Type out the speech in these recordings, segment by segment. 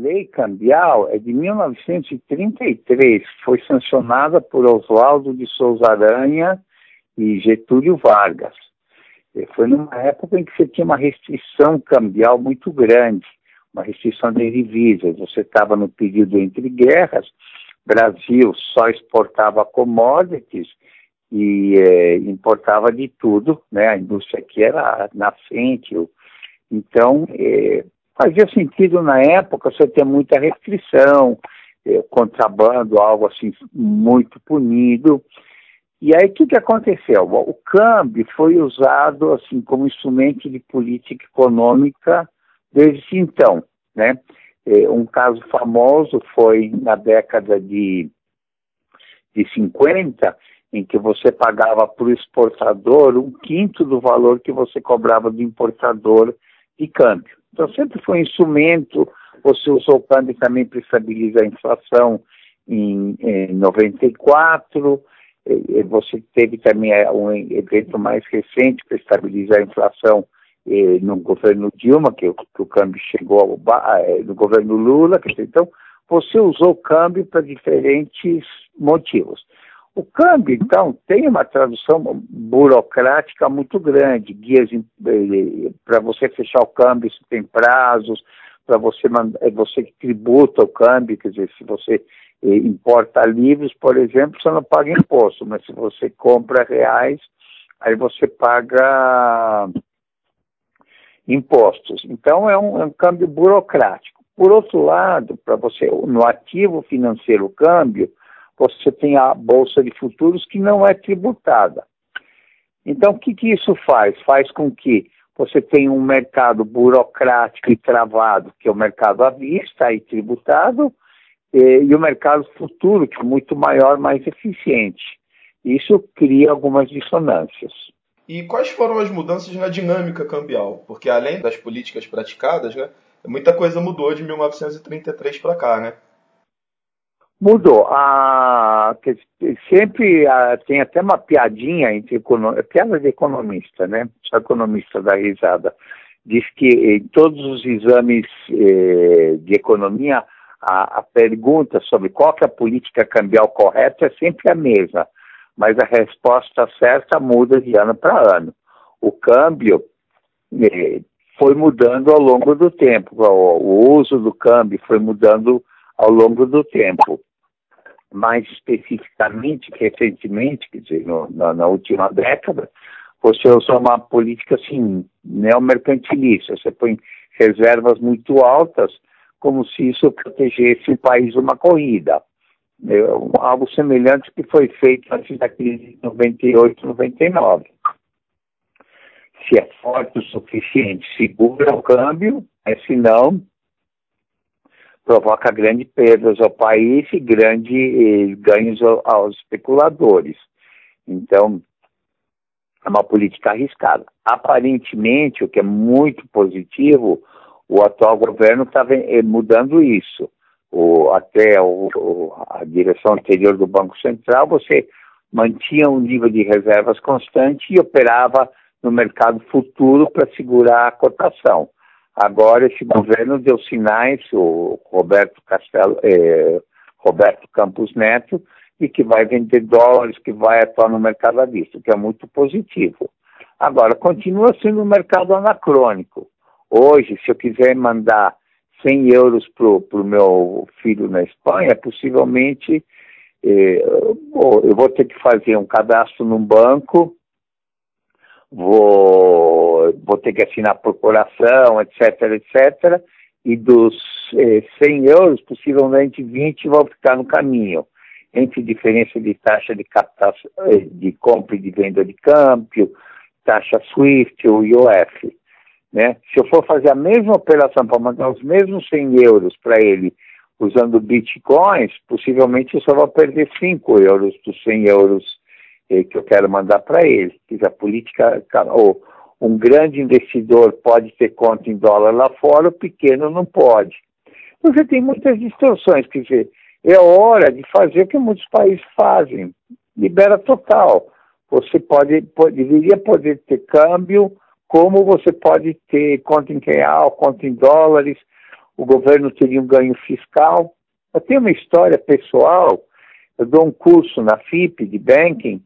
lei cambial é de 1933, foi sancionada por Oswaldo de Souza Aranha e Getúlio Vargas. Foi numa época em que você tinha uma restrição cambial muito grande, uma restrição de divisas. Você estava no período entre guerras, Brasil só exportava commodities e é, importava de tudo, né? A indústria aqui era nascente, então é, fazia sentido na época você ter muita restrição, é, contrabando, algo assim muito punido. E aí o que, que aconteceu? O câmbio foi usado assim como instrumento de política econômica desde então, né? É, um caso famoso foi na década de, de 50, em que você pagava para o exportador um quinto do valor que você cobrava do importador de câmbio. Então sempre foi um instrumento, você usou o câmbio também para estabilizar a inflação em, em 94, você teve também um evento mais recente para estabilizar a inflação eh, no governo Dilma, que, o câmbio chegou ao, eh, no governo Lula, então você usou o câmbio para diferentes motivos. O câmbio, então, tem uma tradução burocrática muito grande, guias eh, para você fechar o câmbio, você tem prazos, para você é você que tributa o câmbio, quer dizer, se você importa livros, por exemplo, você não paga imposto, mas se você compra reais, aí você paga impostos. Então é um, é um câmbio burocrático. Por outro lado, para você no ativo financeiro câmbio, você tem a bolsa de futuros que não é tributada. Então o que, que isso faz? Faz com que você tenha um mercado burocrático e travado, que é o mercado à vista e tributado, e o mercado futuro, que é muito maior, mais eficiente. Isso cria algumas dissonâncias. E quais foram as mudanças na dinâmica cambial? Porque além das políticas praticadas, né, muita coisa mudou de 1933 para cá, né? Mudou. Ah, sempre ah, tem até uma piadinha entre piada de economista, né? Só economista da risada. Diz que em todos os exames eh, de economia a, a pergunta sobre qual é a política cambial correta é sempre a mesma, mas a resposta certa muda de ano para ano. O câmbio eh, foi mudando ao longo do tempo, o, o uso do câmbio foi mudando ao longo do tempo. Mais especificamente, recentemente, quer dizer, no, na, na última década, você usou uma política assim, neomercantilista. Você põe reservas muito altas como se isso protegesse o país de uma corrida. É, algo semelhante que foi feito antes da crise de 98, 99. Se é forte o suficiente, segura o câmbio, mas se não, provoca grandes perdas ao país e grandes ganhos aos especuladores. Então, é uma política arriscada. Aparentemente, o que é muito positivo, o atual governo está eh, mudando isso. O, até o, a direção anterior do Banco Central, você mantinha um nível de reservas constante e operava no mercado futuro para segurar a cotação. Agora esse governo deu sinais, o Roberto Castelo, eh, Roberto Campos Neto, de que vai vender dólares, que vai atuar no mercado à vista, que é muito positivo. Agora, continua sendo um mercado anacrônico. Hoje, se eu quiser mandar 100 euros para o meu filho na Espanha, possivelmente eh, eu vou ter que fazer um cadastro num banco, vou, vou ter que assinar procuração, etc, etc, e dos eh, 100 euros, possivelmente 20 vão ficar no caminho, entre diferença de taxa de captação, eh, de compra e de venda de câmbio, taxa SWIFT ou IOF. Né? Se eu for fazer a mesma operação para mandar os mesmos 100 euros para ele usando bitcoins, possivelmente eu só vou perder 5 euros dos 100 euros que eu quero mandar para ele. Quer a política, ou um grande investidor pode ter conta em dólar lá fora, o pequeno não pode. Você tem muitas distorções, quer dizer, é hora de fazer o que muitos países fazem, libera total. Você pode, pode deveria poder ter câmbio como você pode ter conta em real, conta em dólares. o governo teria um ganho fiscal. Eu tenho uma história pessoal, eu dou um curso na FIP de banking,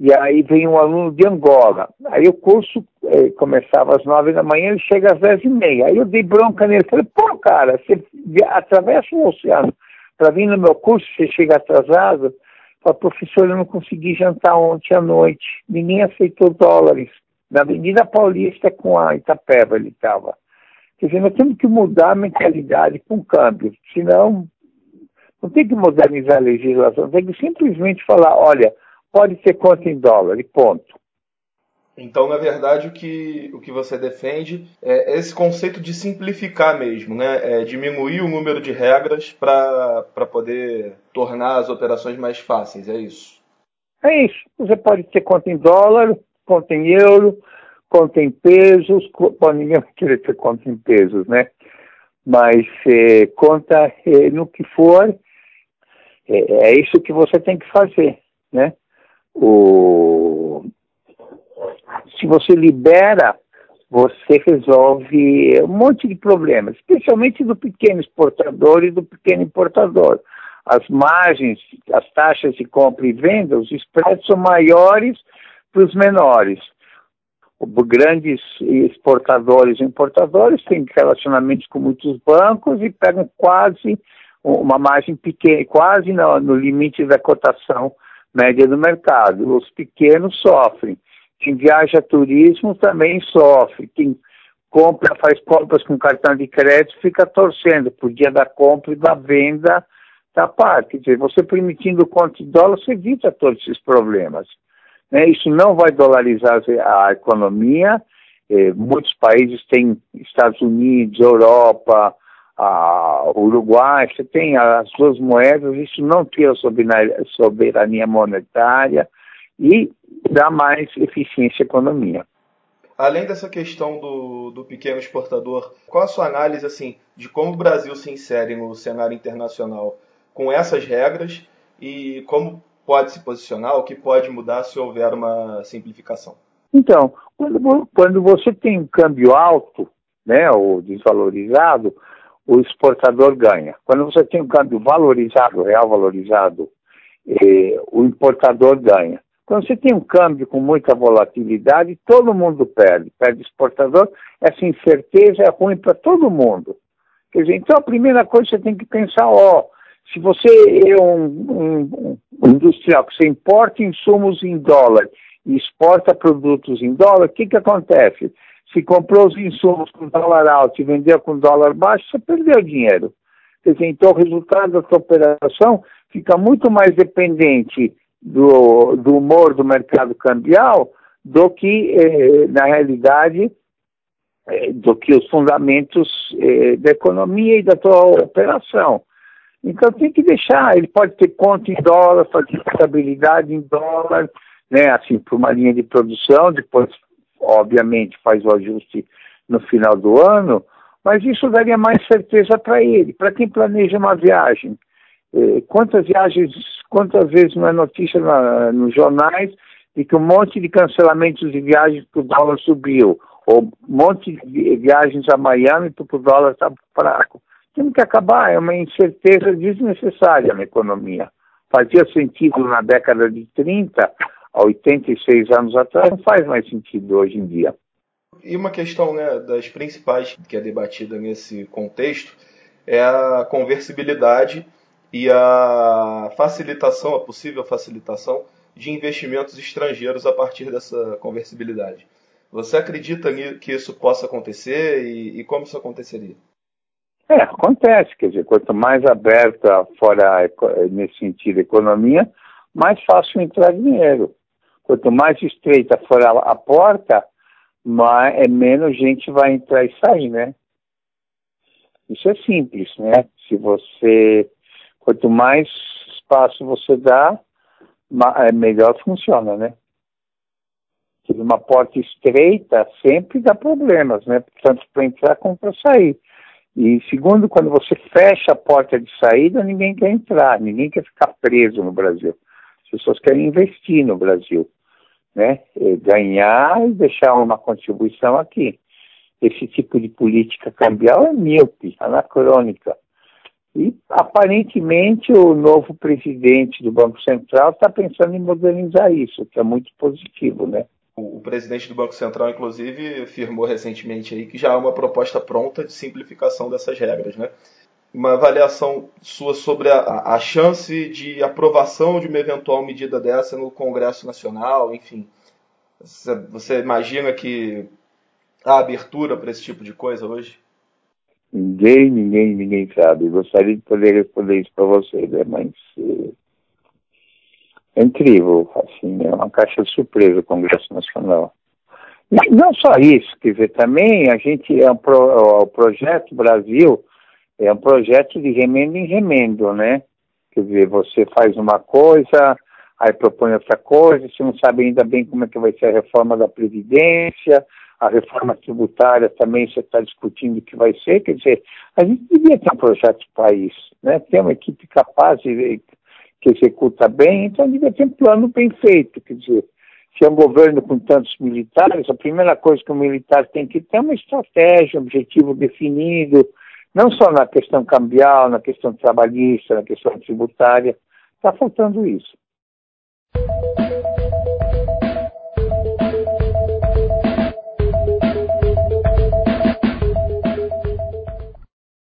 e aí vem um aluno de Angola. Aí o curso eh, começava às nove da manhã, ele chega às dez e meia. Aí eu dei bronca nele, falei, pô, cara, você atravessa o oceano para vir no meu curso, você chega atrasado. Falei, professor, eu não consegui jantar ontem à noite, ninguém aceitou dólares. Na Avenida Paulista com a Itapeva ele estava. Quer dizer, nós temos que mudar a mentalidade com o câmbio, senão não tem que modernizar a legislação, tem que simplesmente falar, olha, pode ter conta em dólar e ponto. Então, na verdade, o que, o que você defende é esse conceito de simplificar mesmo, né? É diminuir o número de regras para poder tornar as operações mais fáceis, é isso? É isso. Você pode ter conta em dólar, conta em euro, conta em pesos, bom, ninguém querer ter conta em pesos, né? Mas é, conta é, no que for, é, é isso que você tem que fazer, né? O... Se você libera, você resolve um monte de problemas, especialmente do pequeno exportador e do pequeno importador. As margens, as taxas de compra e venda, os spreads são maiores para os menores. Grandes exportadores e importadores têm relacionamentos com muitos bancos e pegam quase uma margem pequena, quase no, no limite da cotação média do mercado. Os pequenos sofrem. Quem viaja a turismo também sofre. Quem compra, faz compras com cartão de crédito, fica torcendo por dia da compra e da venda da parte. Quer dizer, você permitindo conta de dólar, você evita todos esses problemas. Né? Isso não vai dolarizar a economia. Eh, muitos países têm Estados Unidos, Europa, a Uruguai, você tem as duas moedas, isso não tira soberania monetária e dá mais eficiência à economia. Além dessa questão do, do pequeno exportador, qual a sua análise assim de como o Brasil se insere no cenário internacional com essas regras e como pode se posicionar, o que pode mudar se houver uma simplificação? Então, quando, quando você tem um câmbio alto, né, ou desvalorizado, o exportador ganha. Quando você tem um câmbio valorizado, real valorizado, eh, o importador ganha. Quando você tem um câmbio com muita volatilidade, todo mundo perde. Perde exportador, essa incerteza é ruim para todo mundo. Quer dizer, então a primeira coisa que você tem que pensar, ó, se você é um, um, um industrial que você importa insumos em dólar e exporta produtos em dólar, o que, que acontece? Se comprou os insumos com dólar alto e vendeu com dólar baixo, você perdeu dinheiro. Quer dizer, então o resultado da sua operação fica muito mais dependente do, do humor do mercado cambial do que, eh, na realidade, eh, do que os fundamentos eh, da economia e da sua operação. Então tem que deixar, ele pode ter conta em dólar, fazer estabilidade em dólar, né, assim, por uma linha de produção, depois obviamente faz o ajuste no final do ano, mas isso daria mais certeza para ele, para quem planeja uma viagem. Eh, quantas viagens, quantas vezes não é notícia na, nos jornais de que um monte de cancelamentos de viagens porque o dólar subiu, ou um monte de viagens a Miami porque o dólar está fraco. Tem que acabar, é uma incerteza desnecessária na economia. Fazia sentido na década de 30, há 86 anos atrás, não faz mais sentido hoje em dia. E uma questão né, das principais que é debatida nesse contexto é a conversibilidade e a facilitação, a possível facilitação de investimentos estrangeiros a partir dessa conversibilidade. Você acredita que isso possa acontecer e, e como isso aconteceria? É, acontece, quer dizer, quanto mais aberta fora nesse sentido a economia, mais fácil entrar dinheiro. Quanto mais estreita for a, a porta, mais, é, menos gente vai entrar e sair, né? Isso é simples, né? Se você, quanto mais espaço você dá, é melhor funciona, né? Uma porta estreita sempre dá problemas, né? Tanto para entrar como para sair. E segundo, quando você fecha a porta de saída, ninguém quer entrar, ninguém quer ficar preso no Brasil pessoas querem investir no Brasil, né? ganhar e deixar uma contribuição aqui. esse tipo de política cambial é míope, anacrônica. E, aparentemente, o novo presidente do Banco Central está pensando em modernizar isso, que é muito positivo, né? O, presidente do Banco Central, inclusive, afirmou recentemente aí que já há uma proposta pronta de simplificação dessas regras, né? Uma avaliação sua sobre a, a chance de aprovação de uma eventual medida dessa no Congresso Nacional, enfim. Você, imagina que há abertura para esse tipo de coisa hoje? Ninguém, ninguém, ninguém sabe. Gostaria de poder responder isso para você, né? mas é, é incrível, assim, é uma caixa de surpresa o Congresso Nacional. Não só isso, quer dizer, também a gente é pro, o projeto Brasil é um projeto de remendo em remendo, né? Quer dizer, você faz uma coisa, aí propõe outra coisa, você não sabe ainda bem como é que vai ser a reforma da Previdência, a reforma tributária também você está discutindo o que vai ser, quer dizer, a gente devia ter um projeto de país, né? ter uma equipe capaz de, que executa bem, então devia ter um plano bem feito, quer dizer, se é um governo com tantos militares, a primeira coisa que o militar tem que ter é uma estratégia, um objetivo definido, não só na questão cambial, na questão trabalhista, na questão tributária, está faltando isso.